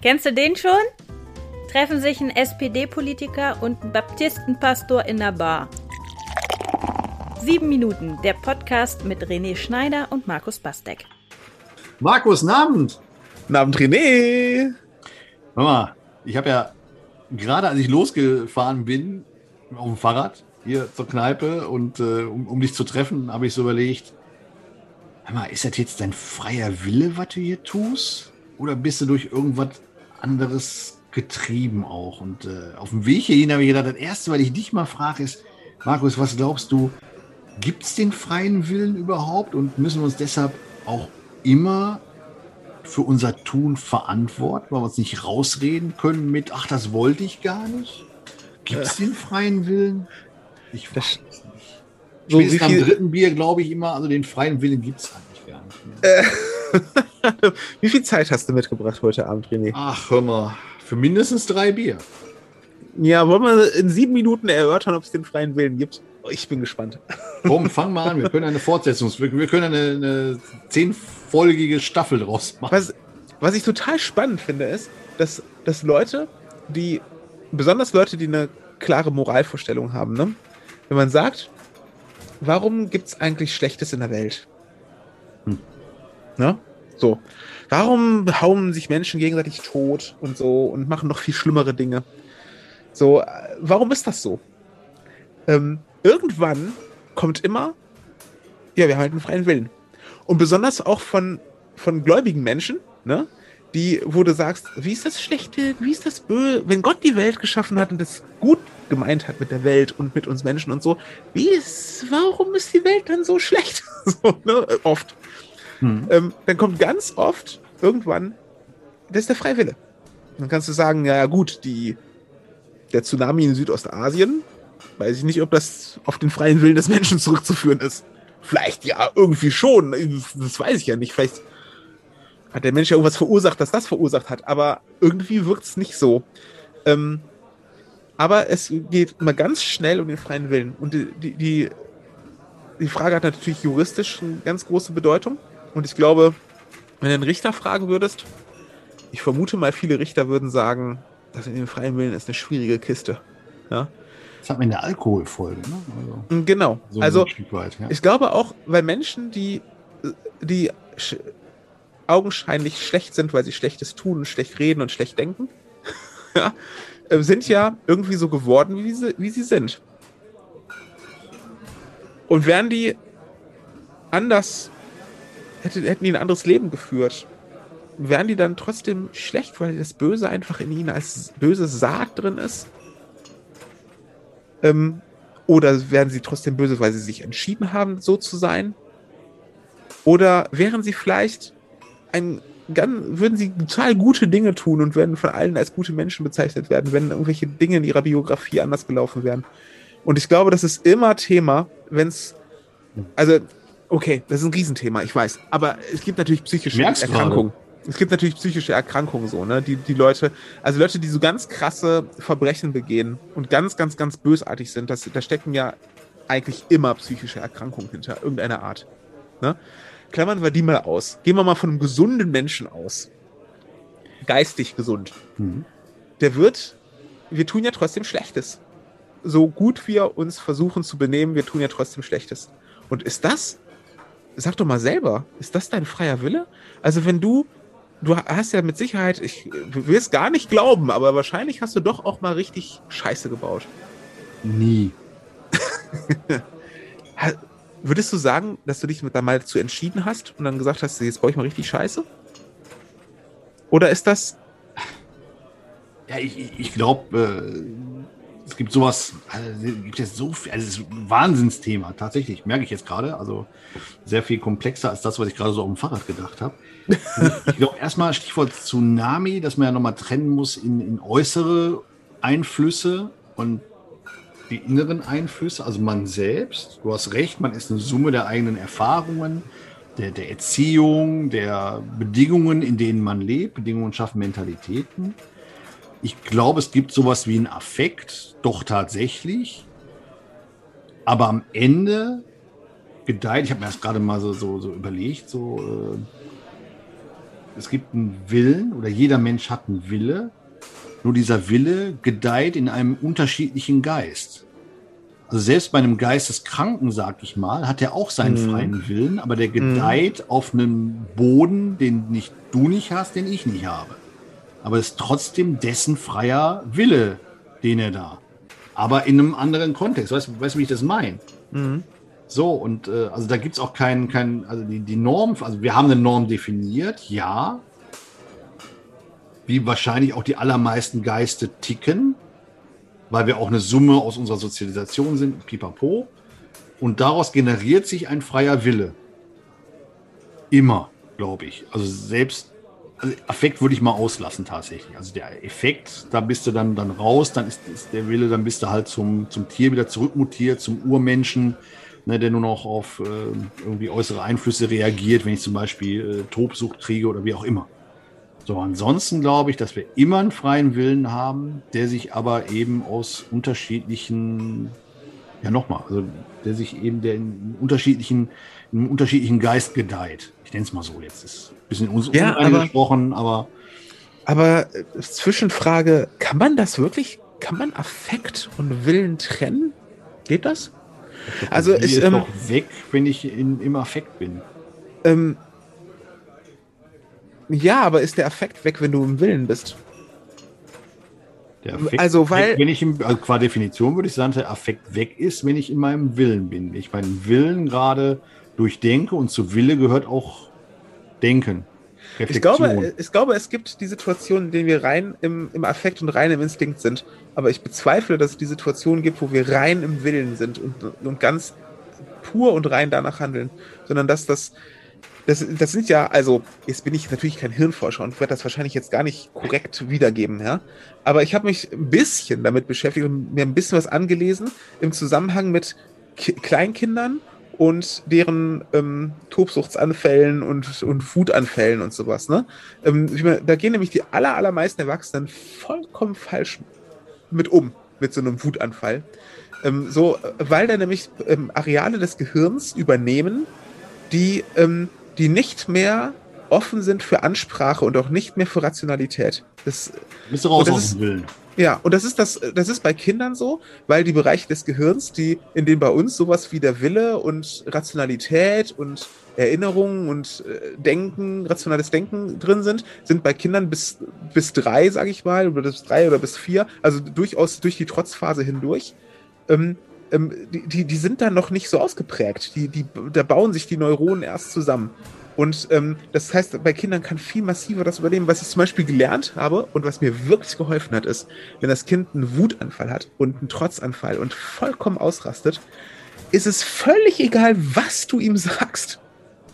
Kennst du den schon? Treffen sich ein SPD-Politiker und ein Baptistenpastor in der Bar. Sieben Minuten, der Podcast mit René Schneider und Markus Bastek. Markus, Abend. Abend, René. Hör mal, ich habe ja gerade, als ich losgefahren bin, auf dem Fahrrad hier zur Kneipe und äh, um, um dich zu treffen, habe ich so überlegt, hör mal, ist das jetzt dein freier Wille, was du hier tust? Oder bist du durch irgendwas anderes getrieben auch. Und äh, auf dem Weg hierhin habe ich gedacht, das Erste, weil ich dich mal frage, ist, Markus, was glaubst du, gibt es den freien Willen überhaupt und müssen wir uns deshalb auch immer für unser Tun verantworten, weil wir uns nicht rausreden können mit, ach, das wollte ich gar nicht? Gibt es den freien Willen? Ich weiß es nicht. So Spätestens am dritten Bier glaube ich immer, also den freien Willen gibt es eigentlich gar nicht mehr. Wie viel Zeit hast du mitgebracht heute Abend, René? Ach, hör mal, für mindestens drei Bier. Ja, wollen wir in sieben Minuten erörtern, ob es den freien Willen gibt? Oh, ich bin gespannt. Komm, fang mal an. Wir können eine Fortsetzung, wir können eine, eine zehnfolgige Staffel draus machen. Was, was ich total spannend finde, ist, dass, dass Leute, die, besonders Leute, die eine klare Moralvorstellung haben, ne? wenn man sagt, warum gibt es eigentlich Schlechtes in der Welt? Hm. Ne? So. Warum hauen sich Menschen gegenseitig tot und so und machen noch viel schlimmere Dinge? So, warum ist das so? Ähm, irgendwann kommt immer, ja, wir haben halt einen freien Willen. Und besonders auch von, von gläubigen Menschen, ne? Die, wo du sagst, wie ist das Schlechte, wie ist das Böse, wenn Gott die Welt geschaffen hat und das gut gemeint hat mit der Welt und mit uns Menschen und so, wie ist, warum ist die Welt dann so schlecht? so, ne? Oft. Hm. Ähm, dann kommt ganz oft irgendwann, das ist der Freiwille. Dann kannst du sagen, ja gut, die, der Tsunami in Südostasien, weiß ich nicht, ob das auf den freien Willen des Menschen zurückzuführen ist. Vielleicht ja, irgendwie schon. Das weiß ich ja nicht. Vielleicht hat der Mensch ja irgendwas verursacht, das das verursacht hat. Aber irgendwie wirkt es nicht so. Ähm, aber es geht immer ganz schnell um den freien Willen. Und die, die, die Frage hat natürlich juristisch eine ganz große Bedeutung. Und ich glaube, wenn du einen Richter fragen würdest, ich vermute mal, viele Richter würden sagen, das in den freien Willen ist eine schwierige Kiste. Ja? Das hat man in der Alkoholfolge, ne? Also, genau. So also, weit, ja. ich glaube auch, weil Menschen, die, die sch augenscheinlich schlecht sind, weil sie Schlechtes tun, schlecht reden und schlecht denken, ja, äh, sind ja irgendwie so geworden, wie sie, wie sie sind. Und wären die anders hätte, hätten die ein anderes Leben geführt, wären die dann trotzdem schlecht, weil das Böse einfach in ihnen als böse Saat drin ist? Ähm, oder wären sie trotzdem böse, weil sie sich entschieden haben, so zu sein? Oder wären sie vielleicht ein ganz, würden sie total gute Dinge tun und würden von allen als gute Menschen bezeichnet werden, wenn irgendwelche Dinge in ihrer Biografie anders gelaufen wären? Und ich glaube, das ist immer Thema, wenn es, also Okay, das ist ein Riesenthema, ich weiß. Aber es gibt natürlich psychische Merkst Erkrankungen. Es gibt natürlich psychische Erkrankungen so, ne? Die, die Leute, also Leute, die so ganz krasse Verbrechen begehen und ganz, ganz, ganz bösartig sind, das, da stecken ja eigentlich immer psychische Erkrankungen hinter, irgendeiner Art. Ne? Klammern wir die mal aus. Gehen wir mal von einem gesunden Menschen aus. Geistig gesund. Mhm. Der wird, wir tun ja trotzdem Schlechtes. So gut wir uns versuchen zu benehmen, wir tun ja trotzdem Schlechtes. Und ist das sag doch mal selber, ist das dein freier Wille? Also wenn du, du hast ja mit Sicherheit, ich will es gar nicht glauben, aber wahrscheinlich hast du doch auch mal richtig Scheiße gebaut. Nie. Würdest du sagen, dass du dich da mal dazu entschieden hast und dann gesagt hast, jetzt baue ich mal richtig Scheiße? Oder ist das. Ja, ich, ich glaube, äh, es gibt sowas, also, es gibt jetzt so viel, also es ist ein Wahnsinnsthema, tatsächlich, merke ich jetzt gerade. Also sehr viel komplexer als das, was ich gerade so auf dem Fahrrad gedacht habe. ich glaube, erstmal Stichwort Tsunami, dass man ja nochmal trennen muss in, in äußere Einflüsse und die inneren Einflüsse, also man selbst. Du hast recht, man ist eine Summe der eigenen Erfahrungen, der, der Erziehung, der Bedingungen, in denen man lebt. Bedingungen schaffen Mentalitäten. Ich glaube, es gibt sowas wie einen Affekt, doch tatsächlich. Aber am Ende gedeiht, ich habe mir das gerade mal so, so, so überlegt, so, es gibt einen Willen oder jeder Mensch hat einen Wille. Nur dieser Wille gedeiht in einem unterschiedlichen Geist. Also selbst bei einem Geisteskranken, sag ich mal, hat er auch seinen Mhm. freien Willen, aber der gedeiht auf einem Boden, den nicht du nicht hast, den ich nicht habe. Aber es ist trotzdem dessen freier Wille, den er da. Aber in einem anderen Kontext. Weißt du, weißt, wie ich das meine? Mhm. So, und äh, also da gibt es auch keinen, kein, also die, die Norm, also wir haben eine Norm definiert, ja. Wie wahrscheinlich auch die allermeisten Geiste ticken, weil wir auch eine Summe aus unserer Sozialisation sind, pipapo. Und daraus generiert sich ein freier Wille. Immer, glaube ich. Also selbst, also Affekt würde ich mal auslassen tatsächlich. Also der Effekt, da bist du dann, dann raus, dann ist, ist der Wille, dann bist du halt zum, zum Tier wieder zurückmutiert, zum Urmenschen, ne, der nur noch auf äh, irgendwie äußere Einflüsse reagiert, wenn ich zum Beispiel äh, Tobsucht kriege oder wie auch immer. So, ansonsten glaube ich, dass wir immer einen freien Willen haben, der sich aber eben aus unterschiedlichen, ja nochmal, also der sich eben der in unterschiedlichen, in einem unterschiedlichen Geist gedeiht. Ich nenne es mal so jetzt. Ist ein bisschen uns Ja, unrein aber- aber Aber äh, Zwischenfrage, kann man das wirklich, kann man Affekt und Willen trennen? Geht das? Also die ich, ist ähm, doch weg, wenn ich in, im Affekt bin. Ähm, ja, aber ist der Affekt weg, wenn du im Willen bist? Der Affekt Also, weil- weg, wenn ich im, also qua Definition würde ich sagen, der Affekt weg ist, wenn ich in meinem Willen bin. Wenn ich meinen Willen gerade durchdenke und zu Wille gehört auch Denken. Ich glaube, ich glaube, es gibt die Situationen, in denen wir rein im, im Affekt und rein im Instinkt sind. Aber ich bezweifle, dass es die Situationen gibt, wo wir rein im Willen sind und, und ganz pur und rein danach handeln. Sondern dass das, das, das sind ja, also, jetzt bin ich natürlich kein Hirnforscher und werde das wahrscheinlich jetzt gar nicht korrekt wiedergeben, ja. Aber ich habe mich ein bisschen damit beschäftigt und mir ein bisschen was angelesen im Zusammenhang mit Ki Kleinkindern und deren ähm, Tobsuchtsanfällen und, und Wutanfällen und sowas. Ne? Ähm, meine, da gehen nämlich die aller, allermeisten Erwachsenen vollkommen falsch mit um, mit so einem Wutanfall. Ähm, so, weil da nämlich ähm, Areale des Gehirns übernehmen, die, ähm, die nicht mehr offen sind für Ansprache und auch nicht mehr für Rationalität. Das, Bist du raus das ist- Willen. ja, und das ist das, das ist bei Kindern so, weil die Bereiche des Gehirns, die, in denen bei uns sowas wie der Wille und Rationalität und Erinnerung und äh, Denken, rationales Denken drin sind, sind bei Kindern bis, bis drei, sage ich mal, oder bis drei oder bis vier, also durchaus durch die Trotzphase hindurch. Ähm, ähm, die, die, die sind dann noch nicht so ausgeprägt. Die, die, da bauen sich die Neuronen erst zusammen. Und ähm, das heißt, bei Kindern kann viel massiver das übernehmen. Was ich zum Beispiel gelernt habe und was mir wirklich geholfen hat, ist, wenn das Kind einen Wutanfall hat und einen Trotzanfall und vollkommen ausrastet, ist es völlig egal, was du ihm sagst.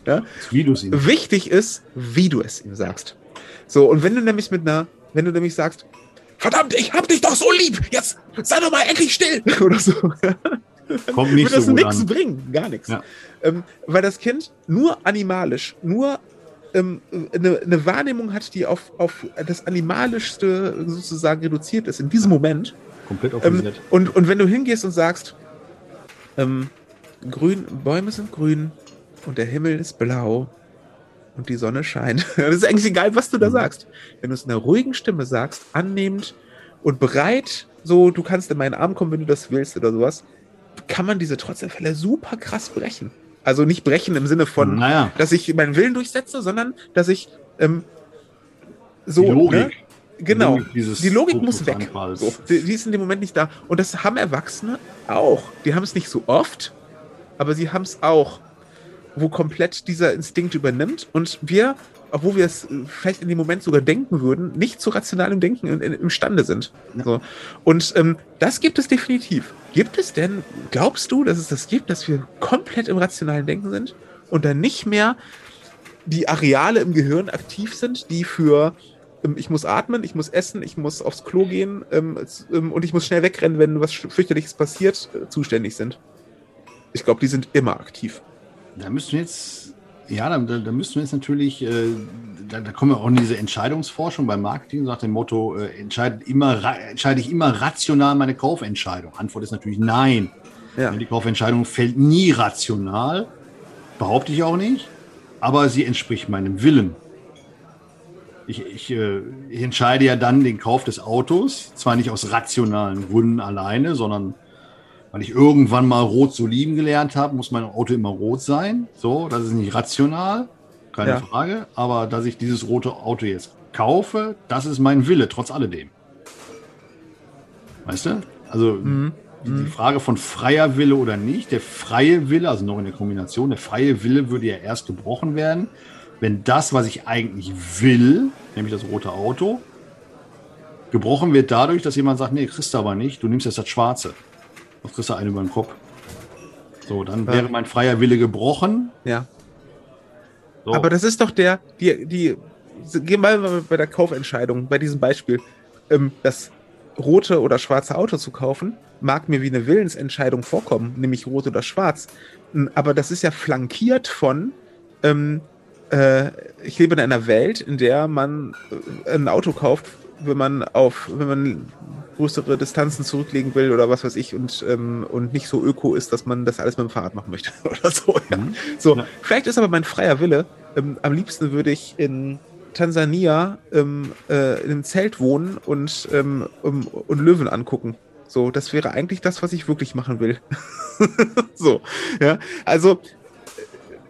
Ja? Wie du es ihm. Wichtig ist, wie du es ihm sagst. So, und wenn du nämlich mit einer, wenn du nämlich sagst, verdammt, ich hab dich doch so lieb, jetzt sei doch mal endlich still oder so, Kommt nicht das so gut nichts an. bringen, gar nichts. Ja. Ähm, weil das Kind nur animalisch, nur ähm, eine, eine Wahrnehmung hat, die auf, auf das Animalischste sozusagen reduziert ist in diesem Moment. Komplett Ähm, organisiert. und, und wenn du hingehst und sagst, ähm, grün, Bäume sind grün und der Himmel ist blau und die Sonne scheint. Das ist eigentlich egal, was du da Mhm. sagst. Wenn du es in einer ruhigen Stimme sagst, annehmend und bereit, so, du kannst in meinen Arm kommen, wenn du das willst oder sowas, kann man diese Trotzanfälle super krass brechen. Also nicht brechen im Sinne von, naja, dass ich meinen Willen durchsetze, sondern dass ich ähm, so, die Logik. ne? Genau. Logik Die Logik muss weg. So, die, die ist in dem Moment nicht da. Und das haben Erwachsene auch. Die haben es nicht so oft, aber sie haben es auch, wo komplett dieser Instinkt übernimmt und wir, obwohl wir es äh, vielleicht in dem Moment sogar denken würden, nicht zu rationalem Denken in, in, imstande sind. Ja. So. Und ähm, das gibt es definitiv. Gibt es denn, glaubst du, dass es das gibt, dass wir komplett im rationalen Denken sind und dann nicht mehr die Areale im Gehirn aktiv sind, die für ähm, ich muss atmen, ich muss essen, ich muss aufs Klo gehen ähm, ähm, und ich muss schnell wegrennen, wenn was fürchterliches passiert, äh, zuständig sind. Ich glaube, die sind immer aktiv. Da müssten wir jetzt, ja, da, da müssten wir jetzt natürlich, äh, da, da kommen wir auch in diese Entscheidungsforschung beim Marketing, nach dem Motto, äh, entscheidet immer, entscheide ich immer rational meine Kaufentscheidung? Antwort ist natürlich nein. Ja. Die Kaufentscheidung fällt nie rational, behaupte ich auch nicht, aber sie entspricht meinem Willen. Ich, ich, äh, ich entscheide ja dann den Kauf des Autos, zwar nicht aus rationalen Gründen alleine, sondern weil ich irgendwann mal rot zu lieben gelernt habe, muss mein Auto immer rot sein. So, das ist nicht rational, keine Ja. Frage. Aber dass ich dieses rote Auto jetzt kaufe, das ist mein Wille, trotz alledem. Weißt du? Also Mhm. die, die Frage von freier Wille oder nicht, der freie Wille, also noch in der Kombination, der freie Wille würde ja erst gebrochen werden, wenn das, was ich eigentlich will, nämlich das rote Auto, gebrochen wird dadurch, dass jemand sagt, nee, kriegst du aber nicht, du nimmst jetzt das Schwarze. Du kriegst du einen über den Kopf. So, dann wäre mein freier Wille gebrochen. Ja. So. Aber das ist doch der, die, die, gehen wir mal bei der Kaufentscheidung, bei diesem Beispiel, ähm, das rote oder schwarze Auto zu kaufen, mag mir wie eine Willensentscheidung vorkommen, nämlich rot oder schwarz. M, Aber das ist ja flankiert von, ähm, äh, ich lebe in einer Welt, in der man äh, ein Auto kauft, wenn man auf, wenn man größere Distanzen zurücklegen will oder was weiß ich und, ähm, und nicht so öko ist, dass man das alles mit dem Fahrrad machen möchte oder so. Ja. Mhm. So, Ja. vielleicht ist aber mein freier Wille. Ähm, am liebsten würde ich in Tansania ähm, äh, in einem Zelt wohnen und, ähm, um, und Löwen angucken. So, das wäre eigentlich das, was ich wirklich machen will. so, ja. Also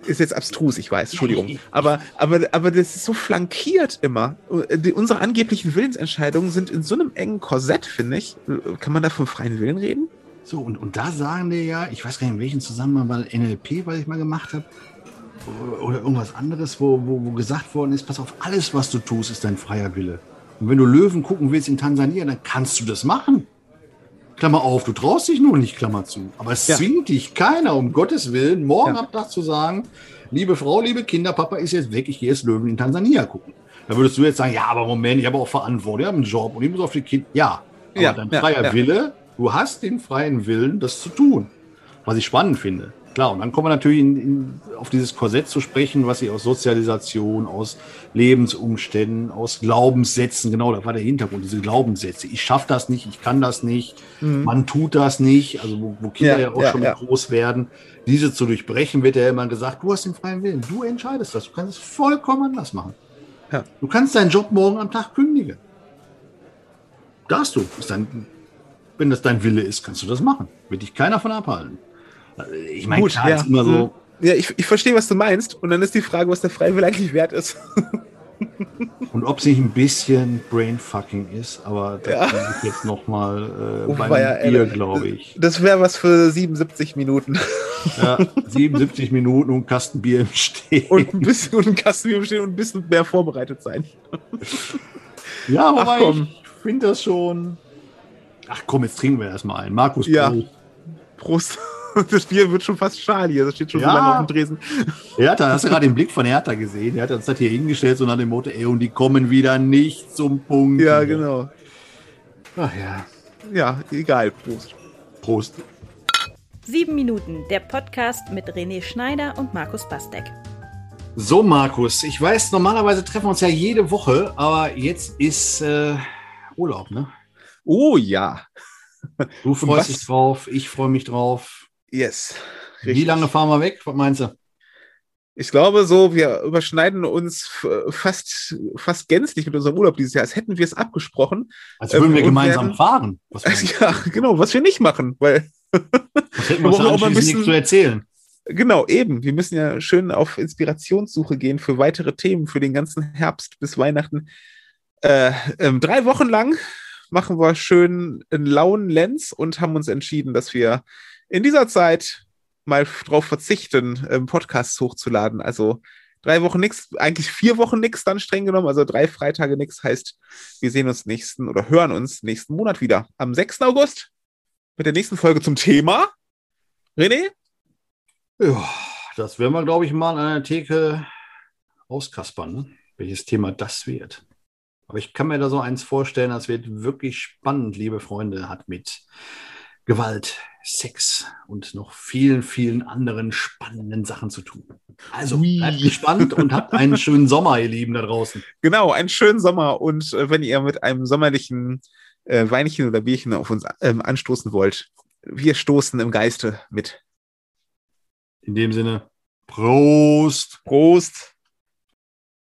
ist jetzt abstrus, ich weiß, Entschuldigung. Aber, aber, aber das ist so flankiert immer. Die, unsere angeblichen Willensentscheidungen sind in so einem engen Korsett, finde ich. Kann man da vom freien Willen reden? So, und, und da sagen die ja, ich weiß gar nicht, in welchem Zusammenhang, weil NLP, was ich mal gemacht habe, oder irgendwas anderes, wo, wo, wo gesagt worden ist, pass auf, alles, was du tust, ist dein freier Wille. Und wenn du Löwen gucken willst in Tansania, dann kannst du das machen. Klammer auf, du traust dich nur nicht, Klammer zu. Aber es Ja. zwingt dich keiner, um Gottes Willen, morgen Ja. am Tag zu sagen, liebe Frau, liebe Kinder, Papa ist jetzt weg, ich gehe jetzt Löwen in Tansania gucken. Da würdest du jetzt sagen, ja, aber Moment, ich habe auch Verantwortung, ich habe einen Job und ich muss auf die Kinder. Ja, aber Ja, dein freier. Wille, du hast den freien Willen, das zu tun. Was ich spannend finde. Klar, und dann kommen wir natürlich in, in, auf dieses Korsett zu sprechen, was sie aus Sozialisation, aus Lebensumständen, aus Glaubenssätzen, genau, da war der Hintergrund, diese Glaubenssätze. Ich schaffe das nicht, ich kann das nicht, man tut das nicht, also wo, wo Kinder Mhm. Ja, ja, auch ja, schon ja. groß werden, diese zu durchbrechen, wird ja immer gesagt, du hast den freien Willen, du entscheidest das, du kannst es vollkommen anders machen. Ja. Du kannst deinen Job morgen am Tag kündigen. Darfst du. Dein, wenn das dein Wille ist, kannst du das machen. Wird dich keiner von abhalten. Ich meine, klar, ja. ist immer so, Ja, ich, ich verstehe, was du meinst. Und dann ist die Frage, was der freie Wille eigentlich wert ist. und ob es nicht ein bisschen Brainfucking ist, aber das Ja. ist jetzt nochmal äh, Oh, beim ja, Bier, glaube ich. Das wäre was für 77 Minuten. Ja, 77 Minuten und Kasten Bier im Stehen. Und ein bisschen und ein Kasten Bier stehen und ein bisschen mehr vorbereitet sein. ja, komm. ich finde das schon. Ach komm, jetzt trinken wir erstmal einen. Markus, Ja. Prost. Das Bier wird schon fast schal hier. Das steht schon Ja. so lange auf dem Tresen. Hertha, hast du gerade den Blick von Hertha gesehen? Er hat uns das hier hingestellt, so nach dem Motto, ey, und die kommen wieder nicht zum Punkt. Ja, genau. Ach ja. Ja, egal. Prost. Prost. Sieben Minuten, der Podcast mit René Schneider und Markus Bastek. So, Markus, ich weiß, normalerweise treffen wir uns ja jede Woche, aber jetzt ist äh, Urlaub, ne? Oh ja. Du freust was? dich drauf, ich freue mich drauf. Yes. Wie lange fahren wir weg? Was meinst du? Ich glaube so, wir überschneiden uns fast, fast gänzlich mit unserem Urlaub dieses Jahr, als hätten wir es abgesprochen. Als würden Ähm, wir gemeinsam werden- fahren. Ja, genau, was wir nicht machen, weil was hätten wir uns brauchen auch mal ein anschließend bisschen- nichts zu erzählen? Genau, eben. Wir müssen ja schön auf Inspirationssuche gehen für weitere Themen für den ganzen Herbst bis Weihnachten. Äh, ähm, drei Wochen lang machen wir schön einen lauen Lenz und haben uns entschieden, dass wir in dieser Zeit mal darauf verzichten, ähm, Podcasts hochzuladen. Also drei Wochen nichts, eigentlich vier Wochen nichts dann streng genommen. Also drei Freitage nichts heißt, wir sehen uns nächsten oder hören uns nächsten Monat wieder. Am 6. August mit der nächsten Folge zum Thema. René? Ja, das werden wir, glaube ich, mal an der Theke auskaspern, ne? welches Thema das wird. Aber ich kann mir da so eins vorstellen, das wird wirklich spannend, liebe Freunde, hat mit Gewalt, Sex und noch vielen, vielen anderen spannenden Sachen zu tun. Also Ui. bleibt gespannt und habt einen schönen Sommer, ihr Lieben da draußen. Genau, einen schönen Sommer und äh, wenn ihr mit einem sommerlichen äh, Weinchen oder Bierchen auf uns ähm, anstoßen wollt, wir stoßen im Geiste mit. In dem Sinne, Prost! Prost!